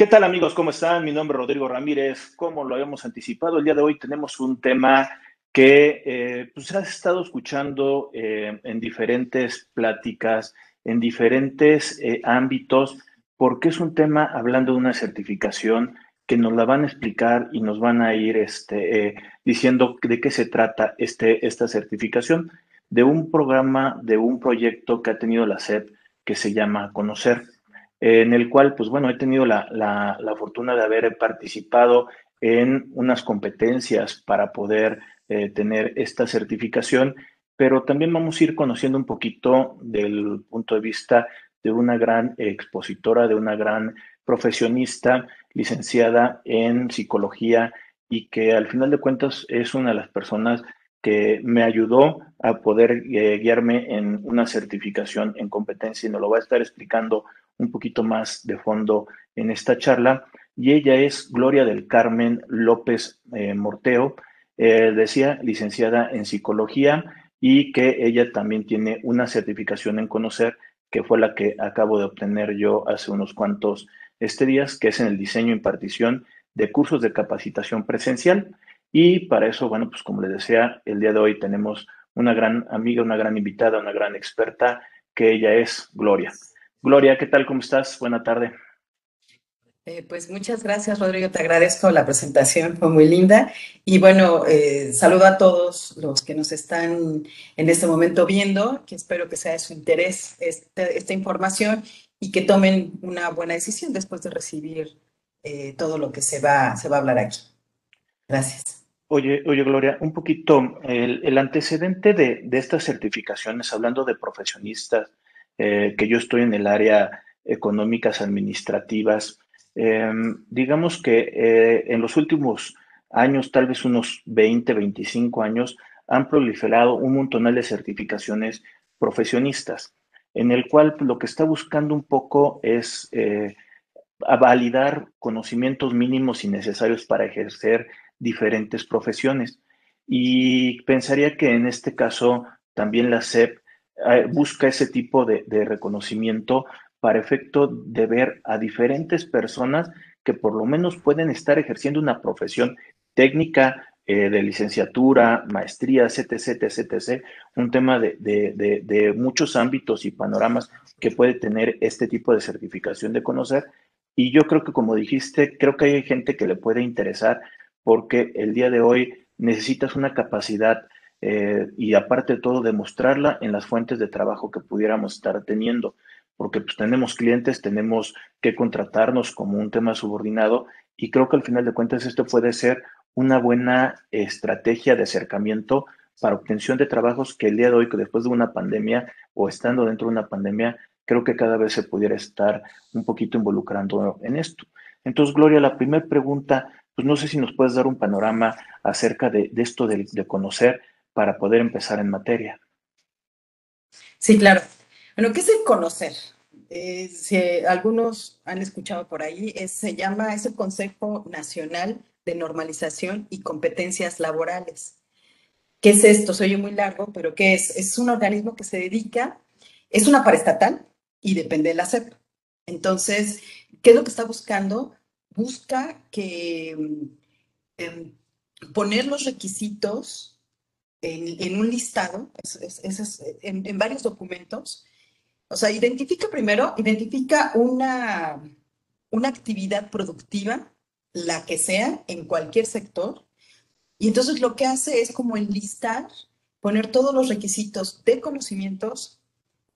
¿Qué tal amigos? ¿Cómo están? Mi nombre es Rodrigo Ramírez. Como lo habíamos anticipado, el día de hoy tenemos un tema que eh, pues has estado escuchando eh, en diferentes pláticas, en diferentes eh, ámbitos, porque es un tema hablando de una certificación que nos la van a explicar y nos van a ir este, diciendo de qué se trata este, esta certificación, de un programa, de un proyecto que ha tenido la SEP que se llama Conocer, en el cual, pues bueno, he tenido la, la, la fortuna de haber participado en unas competencias para poder eh, tener esta certificación, pero también vamos a ir conociendo un poquito del punto de vista de una gran expositora, de una gran profesionista licenciada en psicología y que al final de cuentas es una de las personas que me ayudó a poder eh, guiarme en una certificación en competencia. Y nos lo va a estar explicando un poquito más de fondo en esta charla. Y ella es Gloria del Carmen López eh, Morteo. Eh, decía, licenciada en psicología y que ella también tiene una certificación en conocer, que fue la que acabo de obtener yo hace unos cuantos este días, que es en el diseño e impartición de cursos de capacitación presencial. Y para eso, bueno, pues como les decía, el día de hoy tenemos una gran amiga, una gran invitada, una gran experta, que ella es Gloria. Gloria, ¿qué tal? ¿Cómo estás? Buena tarde. Eh, pues muchas gracias, Rodrigo. Te agradezco la presentación, fue muy linda. Y bueno, eh, saludo a todos los que nos están en este momento viendo, que espero que sea de su interés este, esta información y que tomen una buena decisión después de recibir eh, todo lo que se va, se va a hablar aquí. Gracias. Oye, oye, Gloria, un poquito el, antecedente de, de, estas certificaciones, hablando de profesionistas, que yo estoy en el área económicas administrativas, Em, digamos que eh, en los últimos años, tal vez unos 20, 25 años, han proliferado un montonal de certificaciones profesionistas, en el cual lo que está buscando un poco es eh, validar conocimientos mínimos y necesarios para ejercer diferentes profesiones. Y pensaría que en este caso también la SEP eh, busca ese tipo de, reconocimiento para efecto de ver a diferentes personas que por lo menos pueden estar ejerciendo una profesión técnica eh, de licenciatura, maestría, etc., etc., etc., un tema de, de, muchos ámbitos y panoramas que puede tener este tipo de certificación de conocer. Y yo creo que, como dijiste, creo que hay gente que le puede interesar porque el día de hoy necesitas una capacidad eh, y aparte de todo demostrarla en las fuentes de trabajo que pudiéramos estar teniendo porque pues, tenemos clientes, tenemos que contratarnos como un tema subordinado y creo que al final de cuentas esto puede ser una buena estrategia de acercamiento para obtención de trabajos que el día de hoy, que después de una pandemia o estando dentro de una pandemia, creo que cada vez se pudiera estar un poquito involucrando en esto. Entonces, Gloria, la primera pregunta, pues no sé si nos puedes dar un panorama acerca de, esto de, de conocer para poder empezar en materia. Sí, claro. Bueno, ¿qué es el conocer? Eh, si algunos han escuchado por ahí, se llama, es el Consejo Nacional de Normalización y Competencias Laborales. ¿Qué es esto? Soy muy largo, pero ¿qué es? Es un organismo que se dedica, es una paraestatal y depende de la SEP. Entonces, ¿qué es lo que está buscando? Busca que em, poner los requisitos en, un listado, en varios documentos, o sea, identifica primero, identifica una, una actividad productiva, la que sea, en cualquier sector, y entonces lo que hace es como enlistar, poner todos los requisitos de conocimientos,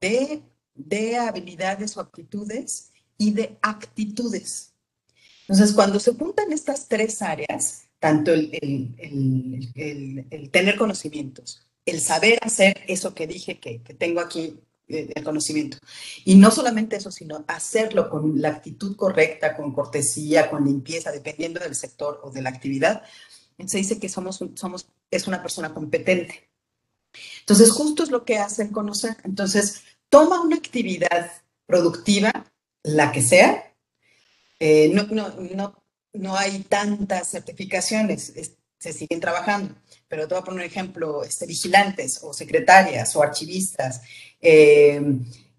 de, de habilidades o aptitudes y de actitudes. Entonces, cuando se juntan estas tres áreas, tanto el, el, el, tener conocimientos, el saber hacer eso que dije que, que tengo aquí el conocimiento. Y no solamente eso, sino hacerlo con la actitud correcta, con cortesía, con limpieza, dependiendo del sector o de la actividad. Se dice que somos, somos, es una persona competente. Entonces, justo es lo que hace el conocer. Entonces, toma una actividad productiva, la que sea. Eh, no, no, no, no hay tantas certificaciones, se siguen trabajando pero te voy a poner un ejemplo, este, vigilantes o secretarias o archivistas, eh,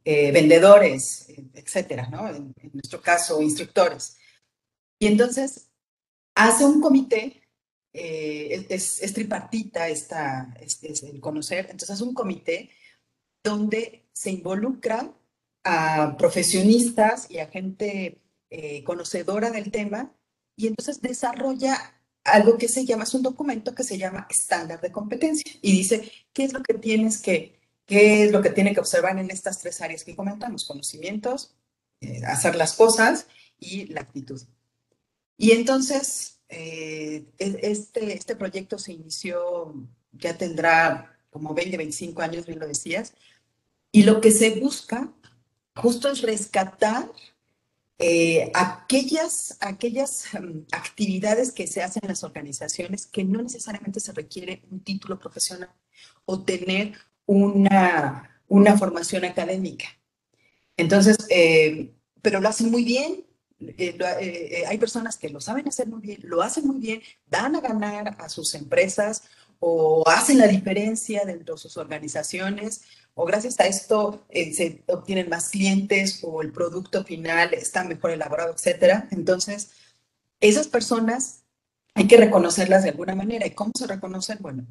eh, vendedores, etcétera, ¿no? En, nuestro caso, instructores. Y entonces hace un comité, eh, es, tripartita esta, es, el conocer, entonces hace un comité donde se involucra a profesionistas y a gente conocedora del tema y entonces desarrolla algo que se llama, es un documento que se llama estándar de competencia y dice qué es lo que tienes que, qué es lo que tiene que observar en estas tres áreas que comentamos, conocimientos, eh, hacer las cosas y la actitud. Y entonces, eh, e, este, este proyecto se inició, ya tendrá como 20, 25 años, bien lo decías, y lo que se busca justo es rescatar eh, aquellas, aquellas em, actividades que se hacen en las organizaciones que no necesariamente se requiere un título profesional o tener una, una formación académica. Entonces, eh, pero lo hacen muy bien. Eh, hay personas que lo saben hacer muy bien, lo hacen muy bien, dan a ganar a sus empresas o hacen la diferencia dentro de sus organizaciones o gracias a esto eh, se obtienen más clientes o el producto final está mejor elaborado, etcétera. Entonces, esas personas hay que reconocerlas de alguna manera. ¿Y cómo se reconocen? Bueno,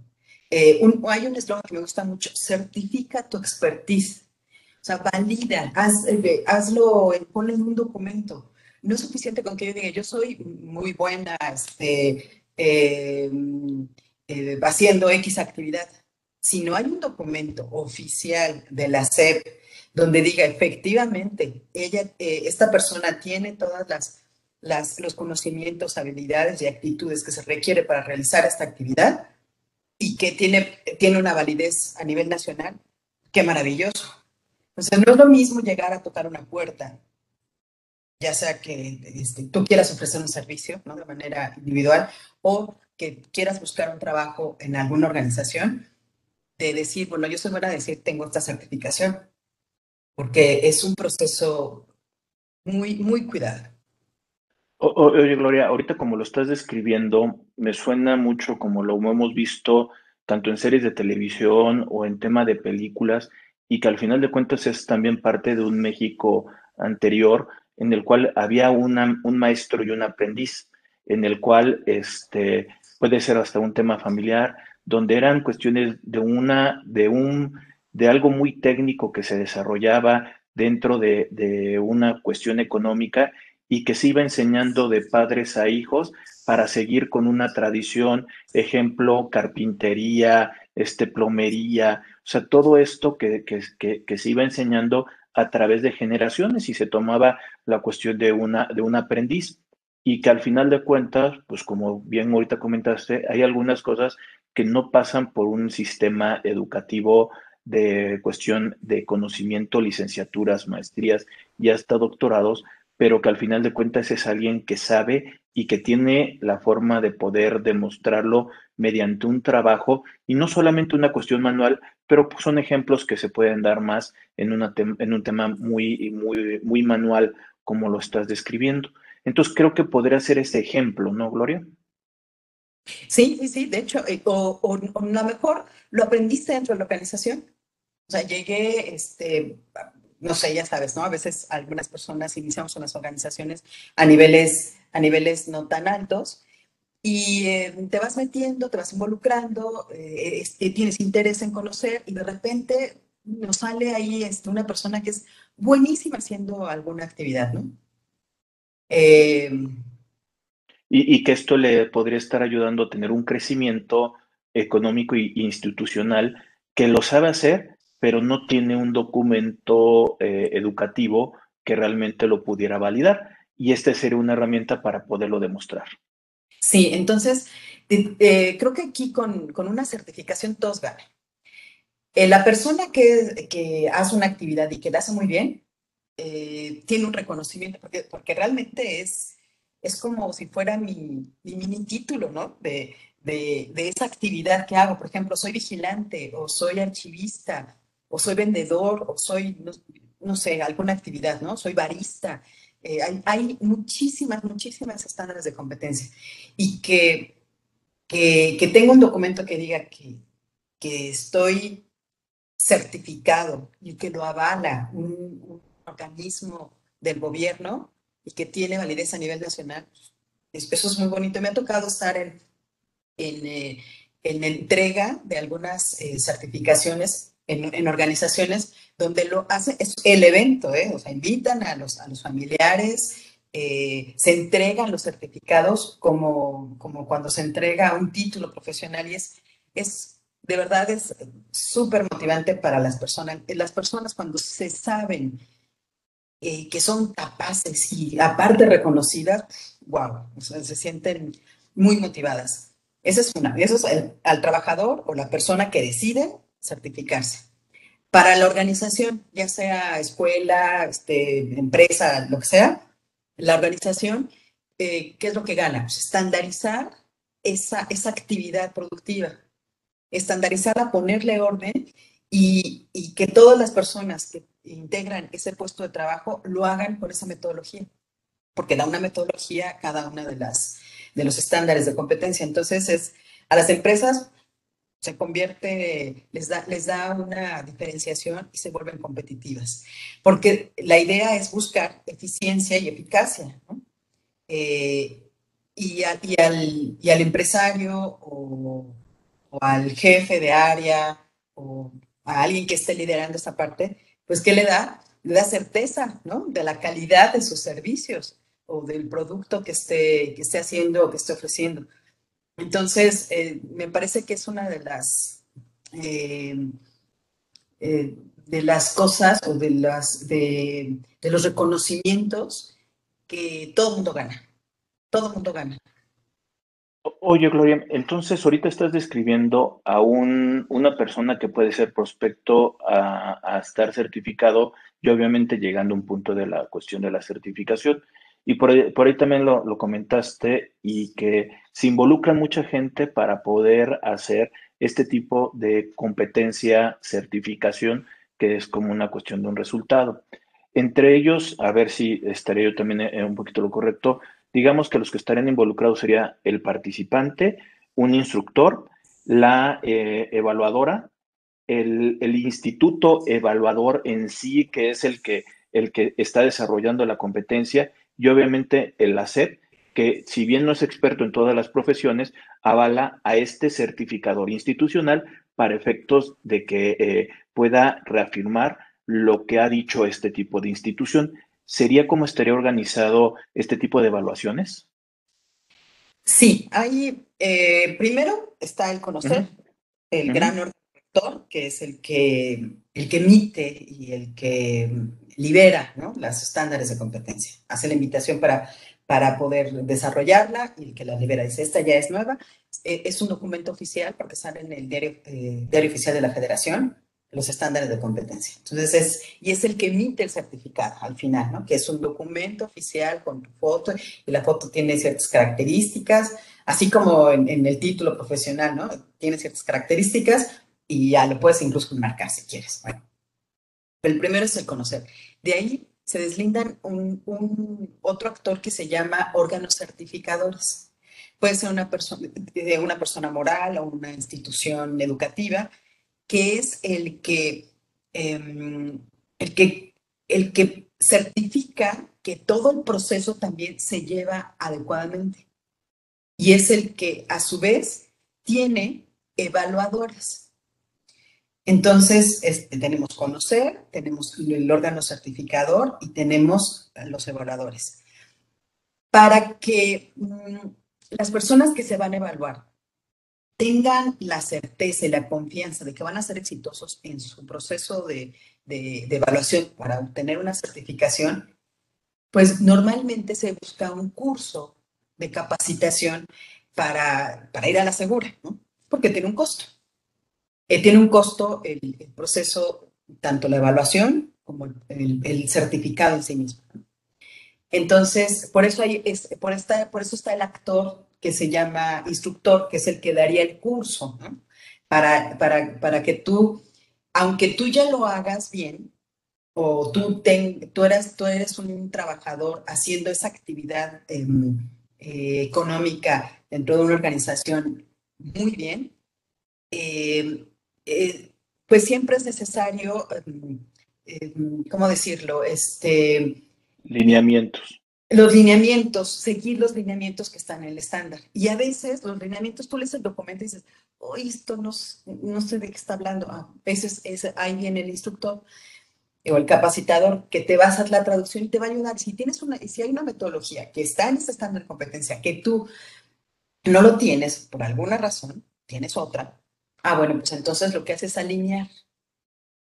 eh, hay un eslogan que me gusta mucho, certifica tu expertise. O sea, valida, haz, eh, hazlo, ponlo en un documento. No es suficiente con que yo diga, yo soy muy buena este, haciendo X actividad si no hay un documento oficial de la SEP donde diga efectivamente, ella, eh, esta persona tiene todas las, las, los conocimientos, habilidades y actitudes que se requiere para realizar esta actividad y que tiene, tiene una validez a nivel nacional, qué maravilloso. Entonces, no es lo mismo llegar a tocar una puerta, ya sea que este, tú quieras ofrecer un servicio ¿no? de manera individual o que quieras buscar un trabajo en alguna organización, de decir, bueno, yo soy buena a decir, tengo esta certificación, porque es un proceso muy, muy cuidado. oye, Gloria, ahorita como lo estás describiendo, me suena mucho como lo hemos visto tanto en series de televisión o en tema de películas, y que al final de cuentas es también parte de un México anterior en el cual había una, un maestro y un aprendiz, en el cual este, puede ser hasta un tema familiar, donde eran cuestiones de una, de un, de algo muy técnico que se desarrollaba dentro de, de una cuestión económica y que se iba enseñando de padres a hijos para seguir con una tradición, ejemplo, carpintería, este, plomería, o sea, todo esto que, que, que, se iba enseñando a través de generaciones y se tomaba la cuestión de, una, de un aprendiz. Y que al final de cuentas, pues como bien ahorita comentaste, hay algunas cosas que no pasan por un sistema educativo de cuestión de conocimiento, licenciaturas, maestrías y hasta doctorados, pero que al final de cuentas es alguien que sabe y que tiene la forma de poder demostrarlo mediante un trabajo y no solamente una cuestión manual, pero son ejemplos que se pueden dar más en, una en un tema muy, muy, muy manual como lo estás describiendo. Entonces creo que podría ser ese ejemplo, ¿no, Gloria? Sí, sí, sí, de hecho, eh, o, o, a lo mejor lo aprendiste dentro de la organización. O sea, llegué, este, no sé, ya sabes, ¿no? A veces algunas personas iniciamos en las organizaciones a niveles, a niveles no tan altos y eh, te vas metiendo, te vas involucrando, eh, tienes interés en conocer y de repente nos sale ahí este, una persona que es buenísima haciendo alguna actividad, ¿no? Eh, y, que esto le podría estar ayudando a tener un crecimiento económico e institucional que lo sabe hacer, pero no tiene un documento eh, educativo que realmente lo pudiera validar. Y esta sería una herramienta para poderlo demostrar. Sí, entonces eh, creo que aquí con, con, una certificación todos ganan. Eh, la persona que, que, hace una actividad y que la hace muy bien, tiene un reconocimiento, porque, porque realmente es, es como si fuera mi, mini título, ¿no? De, esa actividad que hago. Por ejemplo, soy vigilante o soy archivista o soy vendedor o soy, no, sé, alguna actividad, ¿no? Soy barista. Eh, hay, muchísimas, muchísimas estándares de competencia y que, que, tengo un documento que diga que, que estoy certificado y que lo avala un organismo del gobierno, y que tiene validez a nivel nacional, eso es muy bonito. Me ha tocado estar en, en, eh, en entrega de algunas eh, certificaciones en, en, organizaciones donde lo hace, es el evento, ¿eh? o sea, invitan a los, a los familiares, eh, se entregan los certificados como, como cuando se entrega un título profesional y es, es de verdad es súper motivante para las personas. Las personas cuando se saben eh, que son capaces y aparte reconocidas, wow, o sea, se sienten muy motivadas. Esa es una, eso es el, al trabajador o la persona que decide certificarse. Para la organización, ya sea escuela, este, empresa, lo que sea, la organización, eh, ¿qué es lo que gana? Pues estandarizar esa, esa actividad productiva, estandarizarla, ponerle orden y, y, que todas las personas que integran ese puesto de trabajo lo hagan con esa metodología, porque da una metodología cada una de, las, de los estándares de competencia. Entonces, es, a las empresas se convierte, les da, les da una diferenciación y se vuelven competitivas. Porque la idea es buscar eficiencia y eficacia. Eh, y, al, y, al, empresario o, o, al jefe de área o a alguien que esté liderando esta parte, pues ¿qué le da? Le da certeza ¿no? de la calidad de sus servicios o del producto que esté, que esté haciendo o que esté ofreciendo. Entonces, eh, me parece que es una de las, eh, eh, de las cosas o de, las, de, de, los reconocimientos que todo mundo gana. Todo mundo gana. Oye, Gloria, entonces ahorita estás describiendo a un, una persona que puede ser prospecto a, a estar certificado y obviamente llegando a un punto de la cuestión de la certificación. Y por ahí, también lo, lo, comentaste y que se involucra mucha gente para poder hacer este tipo de competencia, certificación, que es como una cuestión de un resultado. Entre ellos, a ver si estaré yo también en un poquito lo correcto, digamos que los que estarían involucrados sería el participante, un instructor, la eh, evaluadora, el, instituto evaluador en sí, que es el que, el que está desarrollando la competencia, y obviamente el ACEP, que si bien no es experto en todas las profesiones, avala a este certificador institucional para efectos de que eh, pueda reafirmar lo que ha dicho este tipo de institución. ¿Sería cómo estaría organizado este tipo de evaluaciones? Sí, ahí eh, primero está el conocer, uh -huh. el uh -huh. gran rector, que es el que, el que emite y el que libera ¿no? los estándares de competencia. Hace la invitación para, para poder desarrollarla y que la libera. Dice, esta ya es nueva. Eh, es un documento oficial porque sale en el diario, eh, diario oficial de la federación los estándares de competencia. Entonces, es, y es el que emite el certificado al final, ¿no? Que es un documento oficial con tu foto y la foto tiene ciertas características, así como en, el título profesional, ¿no? Tiene ciertas características y ya lo puedes incluso marcar si quieres. Bueno, el primero es el conocer. De ahí se deslindan un, otro actor que se llama órganos certificadores. Puede ser una persona, una persona moral o una institución educativa, que es el que, eh, el que, el que certifica que todo el proceso también se lleva adecuadamente. Y es el que, a su vez, tiene evaluadores. Entonces, este, tenemos conocer, tenemos el órgano certificador y tenemos los evaluadores. Para que mmm, las personas que se van a evaluar tengan la certeza y la confianza de que van a ser exitosos en su proceso de, de, evaluación para obtener una certificación, pues normalmente se busca un curso de capacitación para, para ir a la segura, ¿no? porque tiene un costo. Eh, tiene un costo el, el, proceso, tanto la evaluación como el, el, certificado en sí mismo. Entonces, por eso, hay, es, por, esta, por eso está el actor que se llama instructor, que es el que daría el curso, ¿no? para, para, para que tú, aunque tú ya lo hagas bien, o tú, ten, tú, eres, tú eres un trabajador haciendo esa actividad eh, eh, económica dentro de una organización muy bien, eh, eh, pues siempre es necesario, eh, ¿cómo decirlo? Este, Lineamientos. Los lineamientos, seguir los lineamientos que están en el estándar. Y a veces los lineamientos, tú lees el documento y dices, oh, esto no, no sé de qué está hablando. A veces es, ahí viene el instructor o el capacitador que te va a hacer la traducción y te va a ayudar. Si tienes una, si hay una metodología que está en ese estándar de competencia que tú no lo tienes por alguna razón, tienes otra. Ah, bueno, pues entonces lo que hace es alinear.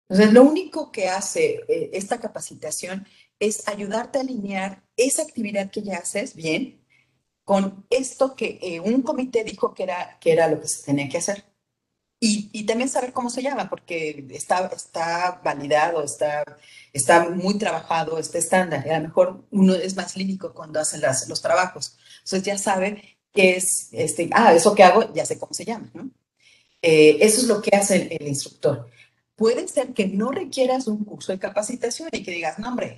Entonces, lo único que hace eh, esta capacitación es ayudarte a alinear esa actividad que ya haces bien con esto que eh, un comité dijo que era, que era lo que se tenía que hacer. Y, y, también saber cómo se llama, porque está, está validado, está, está muy trabajado este estándar. Y a lo mejor uno es más lírico cuando hace las, los trabajos. Entonces ya sabe que es, este, ah, eso que hago, ya sé cómo se llama, ¿no? Eh, eso es lo que hace el, el instructor puede ser que no requieras un curso de capacitación y que digas, no, hombre,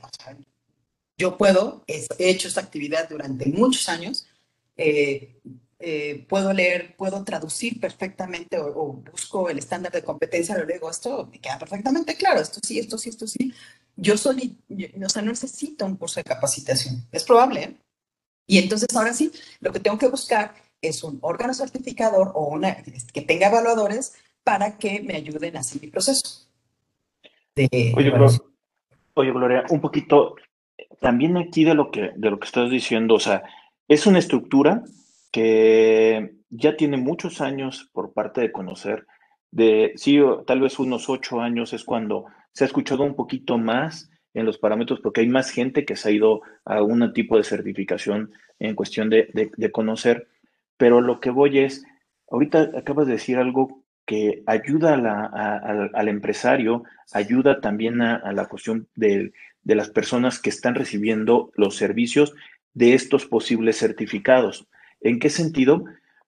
yo puedo, he hecho esta actividad durante muchos años, eh, eh, puedo leer, puedo traducir perfectamente o, busco el estándar de competencia, lo digo, esto me queda perfectamente claro, esto sí, esto sí, esto sí. Yo soy, o sea, no necesito un curso de capacitación, es probable. ¿eh? Y entonces ahora sí, lo que tengo que buscar es un órgano certificador o una que tenga evaluadores para que me ayuden a hacer mi proceso. oye, Gloria, un poquito también aquí de lo que de lo que estás diciendo, o sea, es una estructura que ya tiene muchos años por parte de conocer. De sí, tal vez unos ocho años es cuando se ha escuchado un poquito más en los parámetros, porque hay más gente que se ha ido a un tipo de certificación en cuestión de, de conocer. Pero lo que voy es, ahorita acabas de decir algo que ayuda al empresario, ayuda también a, la cuestión de, las personas que están recibiendo los servicios de estos posibles certificados. ¿En qué sentido?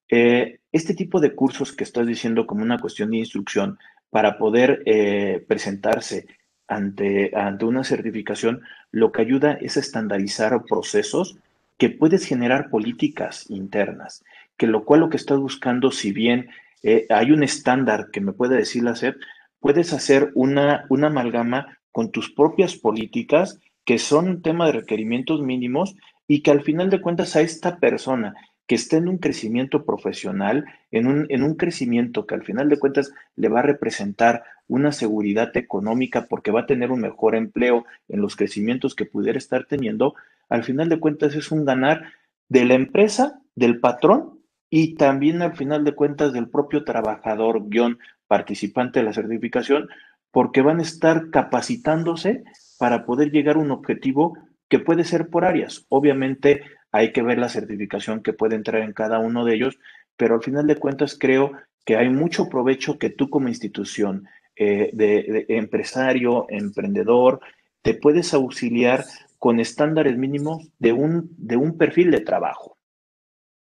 Eh, este tipo de cursos que estás diciendo como una cuestión de instrucción para poder eh, presentarse ante, ante una certificación, lo que ayuda es estandarizar procesos que puedes generar políticas internas, que lo cual lo que estás buscando, si bien eh, hay un estándar que me puede decir hacer, puedes hacer una, una amalgama con tus propias políticas que son un tema de requerimientos mínimos y que al final de cuentas a esta persona que esté en un crecimiento profesional, en un, en un crecimiento que al final de cuentas le va a representar una seguridad económica porque va a tener un mejor empleo en los crecimientos que pudiera estar teniendo, al final de cuentas es un ganar de la empresa, del patrón y también al final de cuentas del propio trabajador guion participante de la certificación, porque van a estar capacitándose para poder llegar a un objetivo que puede ser por áreas. Obviamente hay que ver la certificación que puede entrar en cada uno de ellos, pero al final de cuentas creo que hay mucho provecho que tú como institución eh, de, de empresario, emprendedor, te puedes auxiliar con estándares mínimos de un, de un perfil de trabajo.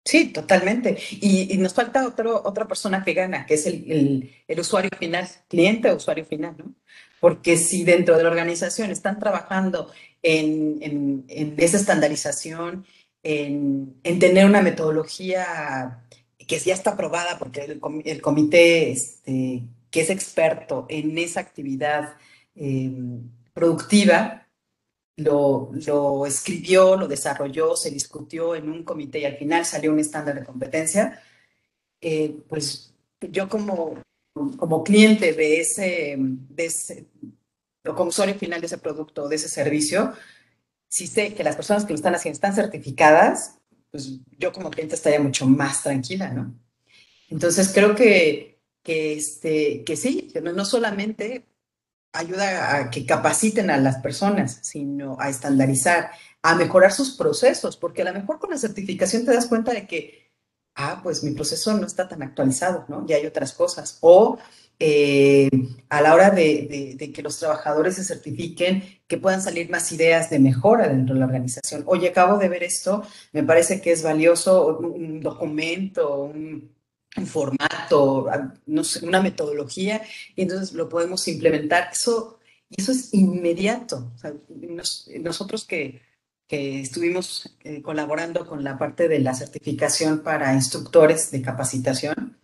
Sí, totalmente. Y, nos falta otro, otra persona que gana, que es el, usuario final, cliente o usuario final, ¿no? Porque si dentro de la organización están trabajando en, esa estandarización, en, tener una metodología que ya está aprobada porque el, comité este, que es experto en esa actividad eh, productiva, lo, escribió, lo desarrolló, se discutió en un comité y al final salió un estándar de competencia, eh, pues yo como, como cliente de ese, de ese, o como usuario final de ese producto, de ese servicio, si sé que las personas que lo están haciendo están certificadas, pues yo como cliente estaría mucho más tranquila, ¿no? Entonces creo que, que, este, que sí, no, no solamente ayuda a que capaciten a las personas, sino a estandarizar, a mejorar sus procesos, porque a lo mejor con la certificación te das cuenta de que, ah, pues mi proceso no está tan actualizado, ¿no? Ya hay otras cosas. O eh, a la hora de, que los trabajadores se certifiquen, que puedan salir más ideas de mejora dentro de la organización. Oye, acabo de ver esto, me parece que es valioso un documento, un, un formato, no sé, una metodología, y entonces lo podemos implementar. Eso, eso es inmediato. nosotros que, que estuvimos eh, colaborando con la parte de la certificación para instructores de capacitación,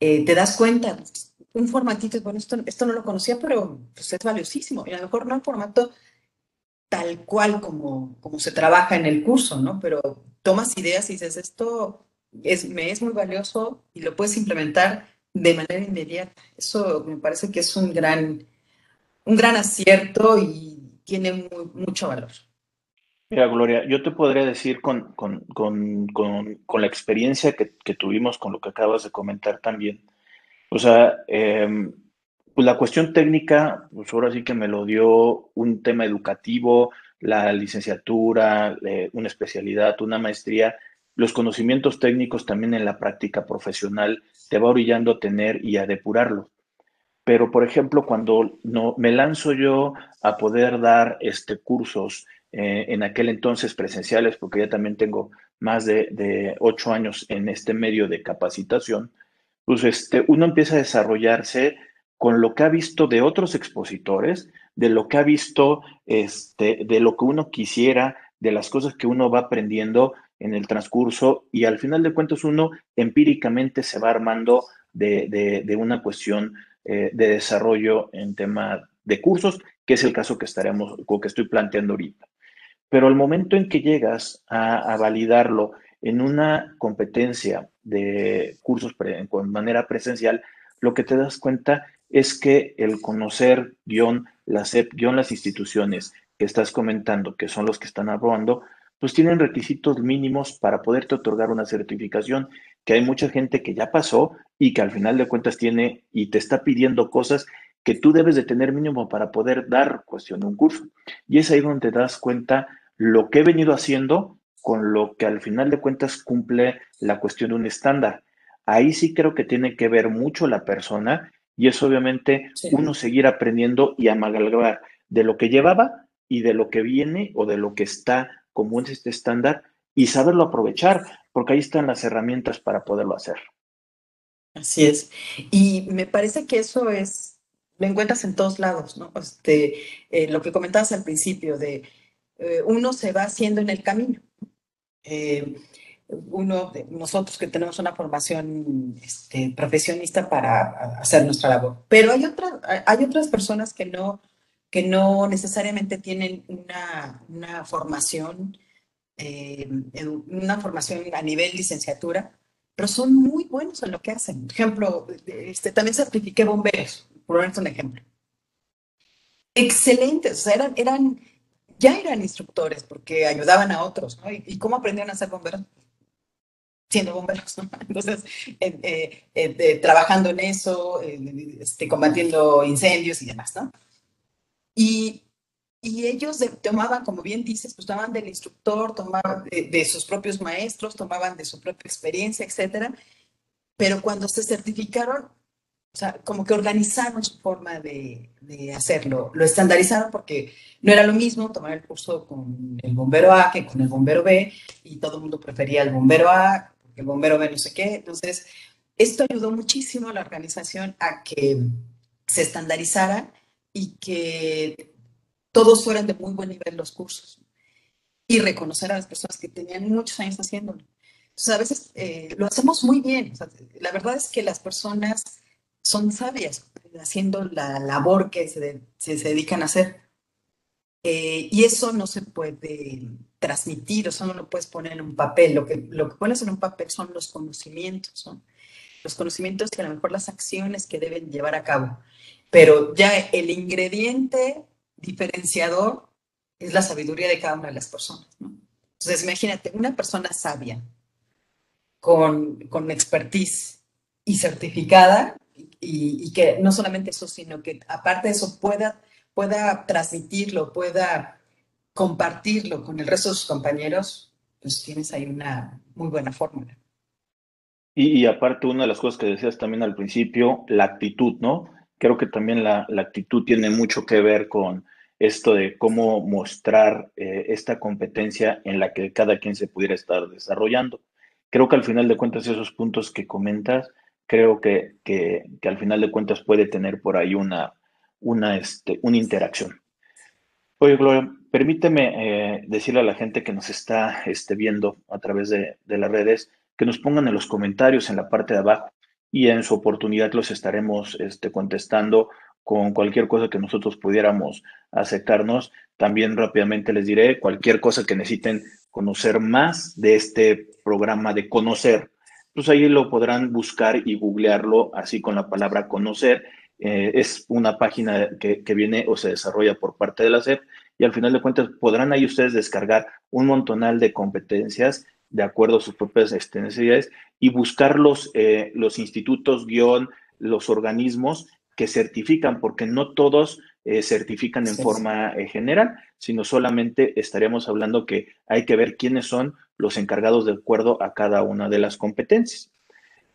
eh, te das cuenta, un formatito, bueno, esto, esto no lo conocía, pero pues, es valiosísimo. Y a lo mejor no un formato tal cual como, como se trabaja en el curso, ¿no? Pero tomas ideas y dices, esto es, me es muy valioso y lo puedes implementar de manera inmediata. Eso me parece que es un gran, un gran acierto y tiene mucho valor. Mira, Gloria, yo te podría decir con, con, con, con la experiencia que, que, tuvimos con lo que acabas de comentar también. O sea, eh, pues la cuestión técnica, pues ahora sí que me lo dio un tema educativo, la licenciatura, eh, una especialidad, una maestría, los conocimientos técnicos también en la práctica profesional te va orillando a tener y a depurarlo. Pero, por ejemplo, cuando no, me lanzo yo a poder dar este, cursos eh, en aquel entonces presenciales, porque ya también tengo más de, de, ocho años en este medio de capacitación, pues este, uno empieza a desarrollarse con lo que ha visto de otros expositores, de lo que ha visto, este, de lo que uno quisiera, de las cosas que uno va aprendiendo en el transcurso y al final de cuentas uno empíricamente se va armando de, de, una cuestión eh, de desarrollo en tema de cursos, que es el caso que estaremos, o que estoy planteando ahorita. Pero al momento en que llegas a, a validarlo en una competencia de cursos pre, con manera presencial, lo que te das cuenta es que el conocer guion las, guion las instituciones que estás comentando, que son los que están aprobando, pues tienen requisitos mínimos para poderte otorgar una certificación, que hay mucha gente que ya pasó y que al final de cuentas tiene y te está pidiendo cosas que tú debes de tener mínimo para poder dar cuestión de un curso. Y es ahí donde te das cuenta lo que he venido haciendo con lo que al final de cuentas cumple la cuestión de un estándar. Ahí sí creo que tiene que ver mucho la persona y es obviamente sí. uno seguir aprendiendo y amalgamar de lo que llevaba y de lo que viene o de lo que está como es este estándar y saberlo aprovechar, porque ahí están las herramientas para poderlo hacer. Así es. Y me parece que eso es, lo encuentras en todos lados, ¿no? Este, eh, lo que comentabas al principio de eh, uno se va haciendo en el camino. Eh, uno nosotros que tenemos una formación este, profesionista para hacer nuestra labor. Pero hay, otra, hay otras personas que no, que no necesariamente tienen una, una formación, eh, una formación a nivel licenciatura, pero son muy buenos en lo que hacen. Por ejemplo, este, también certifiqué bomberos, por un ejemplo. Excelentes, o sea, eran, eran, ya eran instructores porque ayudaban a otros, ¿no? ¿Y, y cómo aprendieron a ser bomberos? siendo bomberos, ¿no? Entonces, eh, eh, eh, trabajando en eso, este, combatiendo incendios y demás, ¿no? Y, y ellos de, tomaban, como bien dices, pues tomaban del instructor, tomaban de, de, sus propios maestros, tomaban de su propia experiencia, etcétera. Pero cuando se certificaron, o sea, como que organizaron su forma de, de hacerlo, lo estandarizaron porque no era lo mismo tomar el curso con el bombero A que con el bombero B y todo el mundo prefería el bombero A el bombero ve no sé qué. Entonces, esto ayudó muchísimo a la organización a que se estandarizara y que todos fueran de muy buen nivel los cursos y reconocer a las personas que tenían muchos años haciéndolo. Entonces, a veces eh, lo hacemos muy bien. La verdad es que las personas son sabias haciendo la labor que se, se, se dedican a hacer. Eh, y eso no se puede transmitir, o sea, no lo puedes poner en un papel. Lo que, lo que pones en un papel son los conocimientos, ¿no? Los conocimientos y a lo mejor las acciones que deben llevar a cabo. Pero ya el ingrediente diferenciador es la sabiduría de cada una de las personas, ¿no? Entonces, imagínate, una persona sabia, con, con expertise y certificada, y, y, que no solamente eso, sino que aparte de eso pueda, pueda transmitirlo, pueda compartirlo con el resto de sus compañeros, pues tienes ahí una muy buena fórmula. Y, y, aparte, una de las cosas que decías también al principio, la actitud, ¿no? Creo que también la, actitud tiene mucho que ver con esto de cómo mostrar eh, esta competencia en la que cada quien se pudiera estar desarrollando. Creo que al final de cuentas esos puntos que comentas, creo que, que, que al final de cuentas puede tener por ahí una, una, este, una interacción. Oye, Gloria, permíteme eh, decirle a la gente que nos está este, viendo a través de, de, las redes que nos pongan en los comentarios en la parte de abajo y en su oportunidad los estaremos este, contestando con cualquier cosa que nosotros pudiéramos acercarnos. También rápidamente les diré cualquier cosa que necesiten conocer más de este programa de conocer, pues ahí lo podrán buscar y googlearlo así con la palabra conocer. Eh, es una página que, que, viene o se desarrolla por parte de la SEP y al final de cuentas podrán ahí ustedes descargar un montonal de competencias de acuerdo a sus propias este, necesidades y buscar los, eh, los institutos, guion, los organismos que certifican, porque no todos eh, certifican en forma eh, general, sino solamente estaríamos hablando que hay que ver quiénes son los encargados de acuerdo a cada una de las competencias.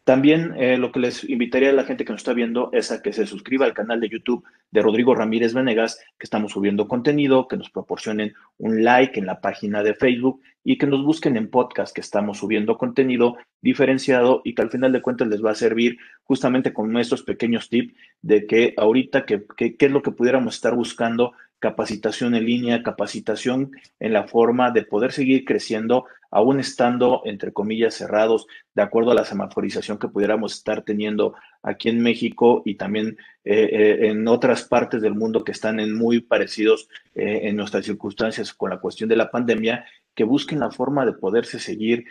También eh, lo que les invitaría a la gente que nos está viendo es a que se suscriba al canal de YouTube de Rodrigo Ramírez Venegas, que estamos subiendo contenido, que nos proporcionen un like en la página de Facebook y que nos busquen en podcast, que estamos subiendo contenido diferenciado y que al final de cuentas les va a servir justamente con nuestros pequeños tips de que ahorita, qué es lo que pudiéramos estar buscando capacitación en línea, capacitación en la forma de poder seguir creciendo, aún estando, entre comillas, cerrados, de acuerdo a la semaforización que pudiéramos estar teniendo aquí en México y también eh, eh, en otras partes del mundo que están en muy parecidos eh, en nuestras circunstancias con la cuestión de la pandemia, que busquen la forma de poderse seguir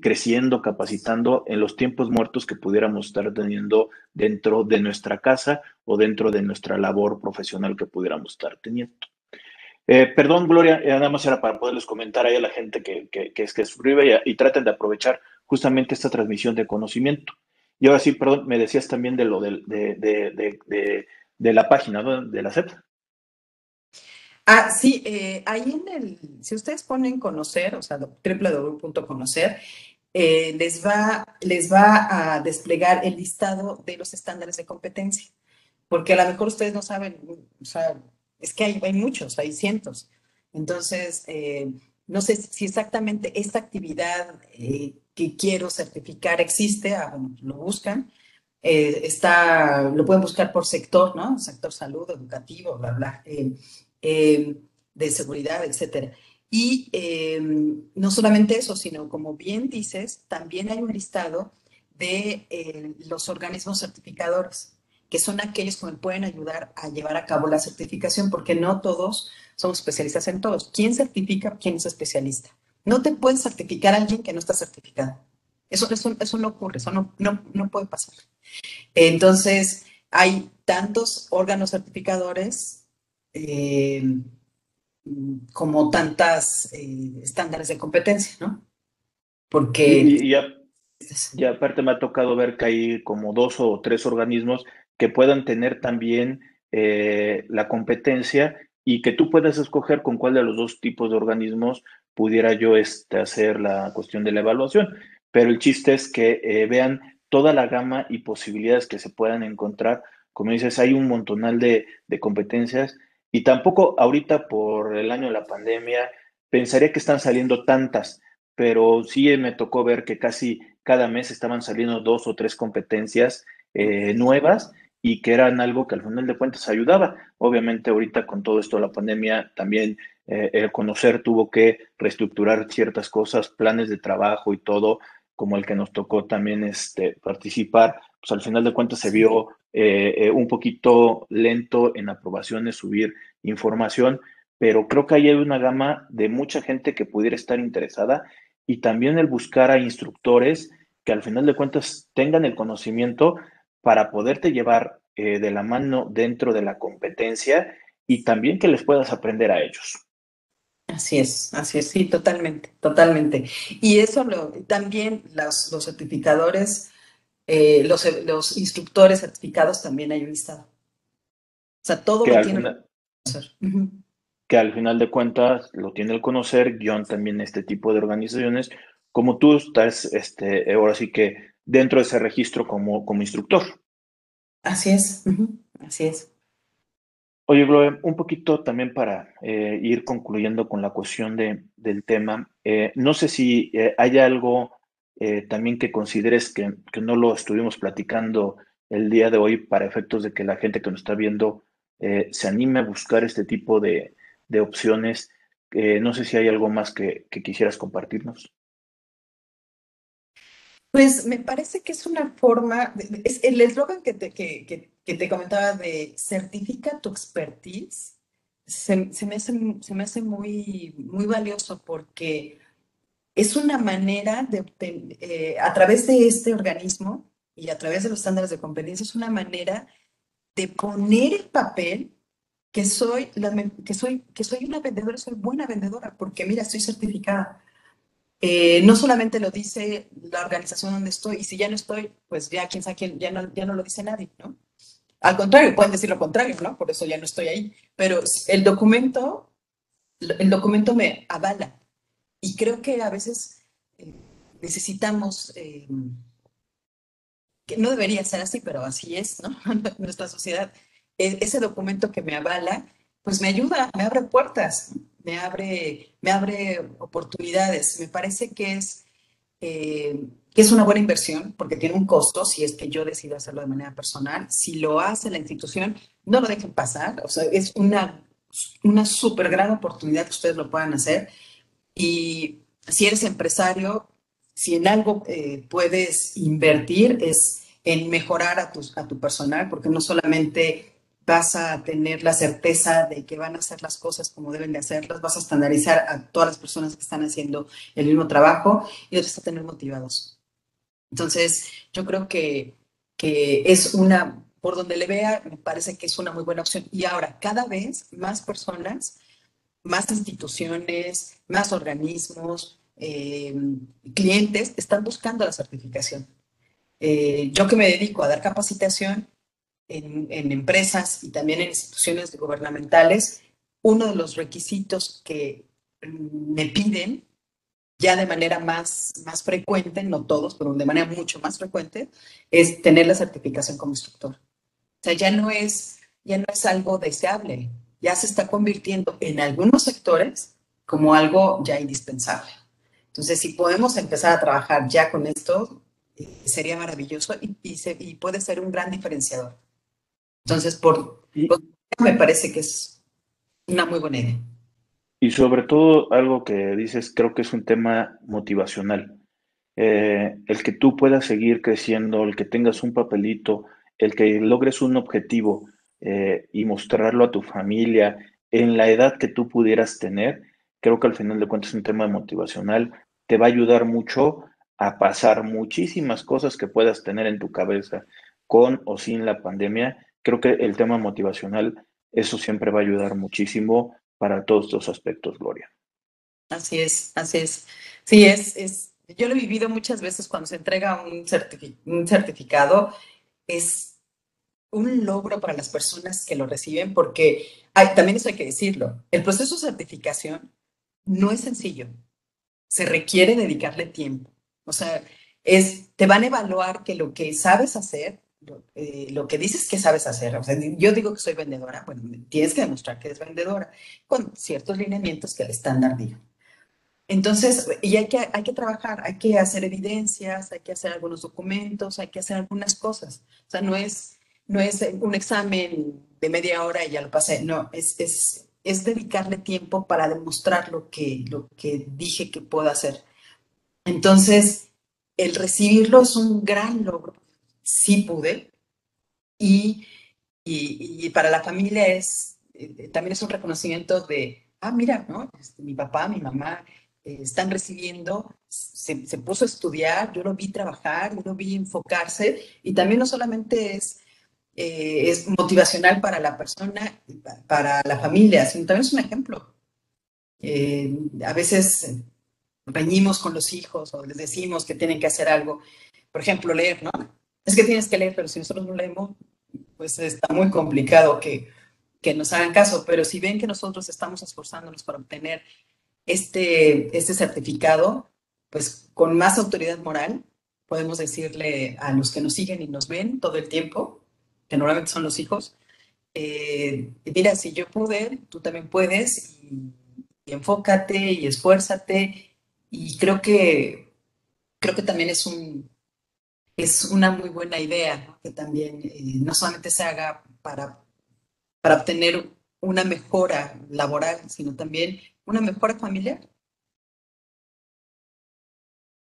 creciendo, capacitando en los tiempos muertos que pudiéramos estar teniendo dentro de nuestra casa o dentro de nuestra labor profesional que pudiéramos estar teniendo. Eh, perdón, Gloria, eh, nada más era para poderles comentar ahí a la gente que, que, que, que suscribe y, y, traten de aprovechar justamente esta transmisión de conocimiento. Y ahora sí, perdón, me decías también de lo de, de, de, de la página ¿no? de la CEP. Ah, sí, eh, ahí en el, si ustedes ponen conocer, o sea, www.conocer, eh, les, va, les va a desplegar el listado de los estándares de competencia, porque a lo mejor ustedes no saben, o sea, es que hay, hay muchos, hay cientos. Entonces, eh, no sé si exactamente esta actividad eh, que quiero certificar existe, ah, bueno, lo buscan. Eh, está, lo pueden buscar por sector, ¿no? Sector salud, educativo, bla, bla. Eh, eh, de seguridad, etcétera. Y eh, no solamente eso, sino como bien dices, también hay un listado de los organismos certificadores, que son aquellos que me pueden ayudar a llevar a cabo la certificación, porque no todos somos especialistas en todos. ¿Quién certifica? ¿Quién es especialista? No te pueden certificar a alguien que no está certificado. Eso, eso, eso no ocurre, eso no, no, no puede pasar. Entonces, hay tantos órganos certificadores eh, como tantas eh, estándares de competencia, ¿no? Porque... Y, y, y, aparte me ha tocado ver que hay como dos o tres organismos que puedan tener también eh, la competencia y que tú puedas escoger con cuál de los dos tipos de organismos pudiera yo este, hacer la cuestión de la evaluación. Pero el chiste es que eh, vean toda la gama y posibilidades que se puedan encontrar. Como dices, hay un montonal de, de competencias y tampoco ahorita por el año de la pandemia pensaría que están saliendo tantas, pero sí me tocó ver que casi cada mes estaban saliendo dos o tres competencias eh, nuevas y que eran algo que al final de cuentas ayudaba. Obviamente ahorita con todo esto de la pandemia también eh, el conocer tuvo que reestructurar ciertas cosas, planes de trabajo y todo, como el que nos tocó también este, participar, pues al final de cuentas se vio eh, eh, un poquito lento en aprobaciones, subir información, pero creo que ahí hay una gama de mucha gente que pudiera estar interesada y también el buscar a instructores que al final de cuentas tengan el conocimiento para poderte llevar eh, de la mano dentro de la competencia y también que les puedas aprender a ellos. Así es, así es, sí, totalmente, totalmente. Y eso lo, también los, los certificadores eh, los, los, instructores certificados también hay un listado. O sea, todo que lo tiene final, que conocer. Uh -huh. Que al final de cuentas lo tiene el conocer, guion también este tipo de organizaciones, como tú estás, este, ahora sí que dentro de ese registro como, como instructor. Así es, uh -huh. así es. Oye, Gloria, un poquito también para eh, ir concluyendo con la cuestión de, del tema. Eh, no sé si eh, hay algo eh, también que consideres que, que, no lo estuvimos platicando el día de hoy para efectos de que la gente que nos está viendo se anime a buscar este tipo de, de opciones. No sé si hay algo más que, que quisieras compartirnos. Pues me parece que es una forma, es el eslogan que, que, que, que te comentaba de certifica tu expertise, se, me, hace, se me hace muy, muy valioso porque es una manera de, eh, a través de este organismo y a través de los estándares de competencia, es una manera de poner el papel que soy, que soy, que soy una vendedora, soy buena vendedora, porque mira, estoy certificada. Eh, no solamente lo dice la organización donde estoy, y si ya no estoy, pues ya quién sabe quién, ya no, ya no lo dice nadie, ¿no? Al contrario, pueden decir lo contrario, ¿no? Por eso ya no estoy ahí. Pero el documento, el documento me avala. Y creo que a veces eh, necesitamos, eh, que no debería ser así, pero así es, ¿no? Nuestra sociedad e-, ese documento que me avala, pues me ayuda, me abre puertas, me abre, me abre oportunidades. Me parece que es, eh, que es una buena inversión porque tiene un costo si es que yo decido hacerlo de manera personal. Si lo hace la institución, no lo dejen pasar. O sea, es una, una súper gran oportunidad que ustedes lo puedan hacer. Y si eres empresario, si en algo eh, puedes invertir es en mejorar a tu, a tu personal, porque no solamente vas a tener la certeza de que van a hacer las cosas como deben de hacerlas, vas a estandarizar a todas las personas que están haciendo el mismo trabajo y los vas a tener motivados. Entonces, yo creo que, que es una, por donde le vea, me parece que es una muy buena opción. Y ahora, cada vez más personas, más instituciones, más organismos, eh, clientes están buscando la certificación. Eh, yo que me dedico a dar capacitación, en, empresas y también en instituciones gubernamentales, uno de los requisitos que me piden ya de manera más, más frecuente, no todos, pero de manera mucho más frecuente, es tener la certificación como instructor. O sea, ya no es, ya no es algo deseable, ya se está convirtiendo en algunos sectores como algo ya indispensable. Entonces, si podemos empezar a trabajar ya con esto, eh, sería maravilloso y, y puede ser un gran diferenciador. Entonces, por, me parece que es una muy buena idea. Y sobre todo, algo que dices, creo que es un tema motivacional. Eh, el que tú puedas seguir creciendo, el que tengas un papelito, el que logres un objetivo eh, y mostrarlo a tu familia en la edad que tú pudieras tener, creo que al final de cuentas es un tema motivacional, te va a ayudar mucho a pasar muchísimas cosas que puedas tener en tu cabeza con o sin la pandemia creo que el tema motivacional, eso siempre va a ayudar muchísimo para todos estos aspectos, Gloria. Así es, así es. Sí, es, es yo lo he vivido muchas veces cuando se entrega un, un certificado, es un logro para las personas que lo reciben, porque hay, también eso hay que decirlo, el proceso de certificación no es sencillo, se requiere dedicarle tiempo. O sea, es, te van a evaluar que lo que sabes hacer eh, lo, que dices que sabes hacer. O sea, yo digo que soy vendedora, bueno, tienes que demostrar que eres vendedora con ciertos lineamientos que el estándar diga. Entonces, y hay que, hay que trabajar, hay que hacer evidencias, hay que hacer algunos documentos, hay que hacer algunas cosas. O sea, no es, no es un examen de media hora y ya lo pasé, no, es, es, es dedicarle tiempo para demostrar lo que, lo que dije que puedo hacer. Entonces, el recibirlo es un gran logro sí pude. Y, y, para la familia es, eh, también es un reconocimiento de, ah, mira, ¿no? Este, mi papá, mi mamá eh, están recibiendo, se, se, puso a estudiar, yo lo vi trabajar, yo lo vi enfocarse, y también no solamente es, eh, es motivacional para la persona, para la familia, sino también es un ejemplo. a veces reñimos con los hijos o les decimos que tienen que hacer algo, por ejemplo, leer, ¿no? Es que tienes que leer, pero si nosotros no leemos, pues está muy complicado que, que nos hagan caso. Pero si ven que nosotros estamos esforzándonos para obtener este, este certificado, pues con más autoridad moral, podemos decirle a los que nos siguen y nos ven todo el tiempo, que normalmente son los hijos, eh, mira, si yo pude, tú también puedes, y, y, enfócate y esfuérzate. Y creo que, creo que también es un, es una muy buena idea que también eh, no solamente se haga para, para obtener una mejora laboral, sino también una mejora familiar.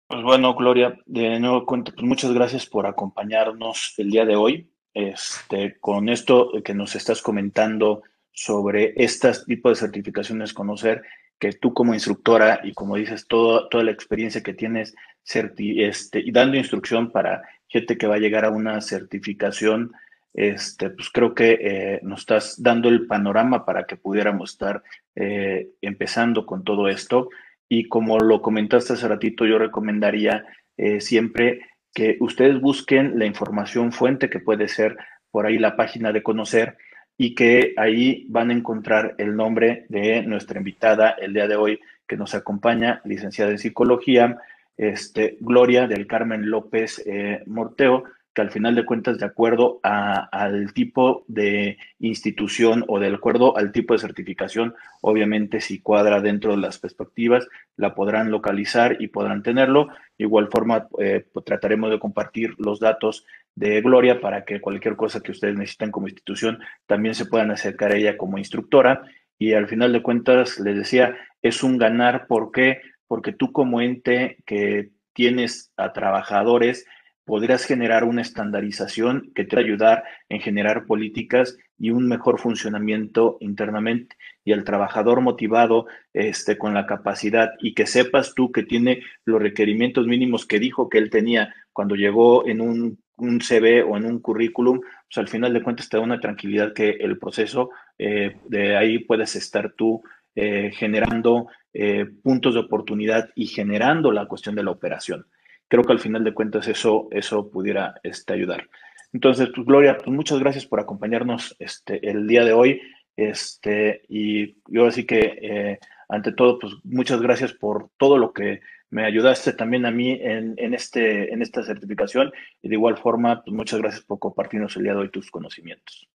Pues bueno, Gloria, de nuevo cuento, pues muchas gracias por acompañarnos el día de hoy. este, con esto que nos estás comentando sobre estas tipos de certificaciones, conocer que tú como instructora y como dices, toda la experiencia que tienes este, y dando instrucción para gente que va a llegar a una certificación, este, pues creo que eh, nos estás dando el panorama para que pudiéramos estar eh, empezando con todo esto. Y como lo comentaste hace ratito, yo recomendaría eh, siempre que ustedes busquen la información fuente que puede ser por ahí la página de conocer y que ahí van a encontrar el nombre de nuestra invitada el día de hoy que nos acompaña, licenciada en psicología, este, Gloria del Carmen López eh, Morteo, que al final de cuentas, de acuerdo al tipo de institución o de acuerdo al tipo de certificación, obviamente si cuadra dentro de las perspectivas, la podrán localizar y podrán tenerlo. De igual forma, eh, trataremos de compartir los datos de Gloria para que cualquier cosa que ustedes necesiten como institución también se puedan acercar a ella como instructora. Y al final de cuentas, les decía, es un ganar. ¿Por qué? Porque tú como ente que tienes a trabajadores, podrías generar una estandarización que te va a ayudar en generar políticas y un mejor funcionamiento internamente. Y el trabajador motivado, este, con la capacidad y que sepas tú que tiene los requerimientos mínimos que dijo que él tenía cuando llegó en un, un CV o en un currículum, pues al final de cuentas te da una tranquilidad que el proceso, eh, de ahí puedes estar tú eh, generando eh, puntos de oportunidad y generando la cuestión de la operación creo que al final de cuentas eso, eso pudiera este, ayudar. Entonces, pues, Gloria, pues muchas gracias por acompañarnos este, el día de hoy. Este, y yo así que, eh, ante todo, pues muchas gracias por todo lo que me ayudaste también a mí en, en, este, en esta certificación. Y de igual forma, pues muchas gracias por compartirnos el día de hoy tus conocimientos.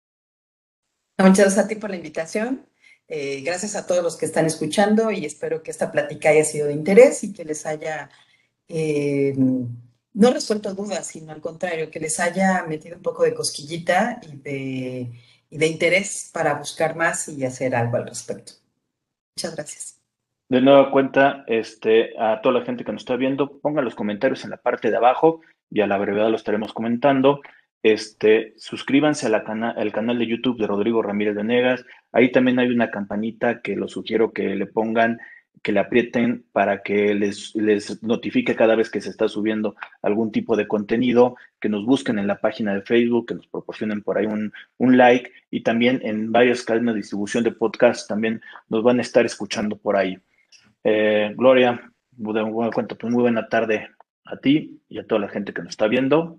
Muchas gracias a ti por la invitación. Eh, gracias a todos los que están escuchando y espero que esta plática haya sido de interés y que les haya eh, no resuelto dudas, sino al contrario, que les haya metido un poco de cosquillita y de, de interés para buscar más y hacer algo al respecto. Muchas gracias. De nueva cuenta, este, a toda la gente que nos está viendo, pongan los comentarios en la parte de abajo y a la brevedad lo estaremos comentando. Este, suscríbanse al canal de YouTube de Rodrigo Ramírez de Negas. Ahí también hay una campanita que lo sugiero que le pongan que le aprieten para que les, les notifique cada vez que se está subiendo algún tipo de contenido, que nos busquen en la página de Facebook, que nos proporcionen por ahí un, like y también en varias cadenas de distribución de podcast también nos van a estar escuchando por ahí. Eh, Gloria, de cuenta, pues muy buena tarde a ti y a toda la gente que nos está viendo.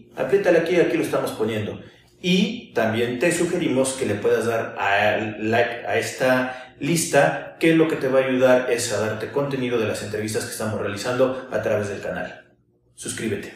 apriétale aquí, aquí lo estamos poniendo. Y también te sugerimos que le puedas dar like a esta lista que lo que te va a ayudar es a darte contenido de las entrevistas que estamos realizando a través del canal. Suscríbete.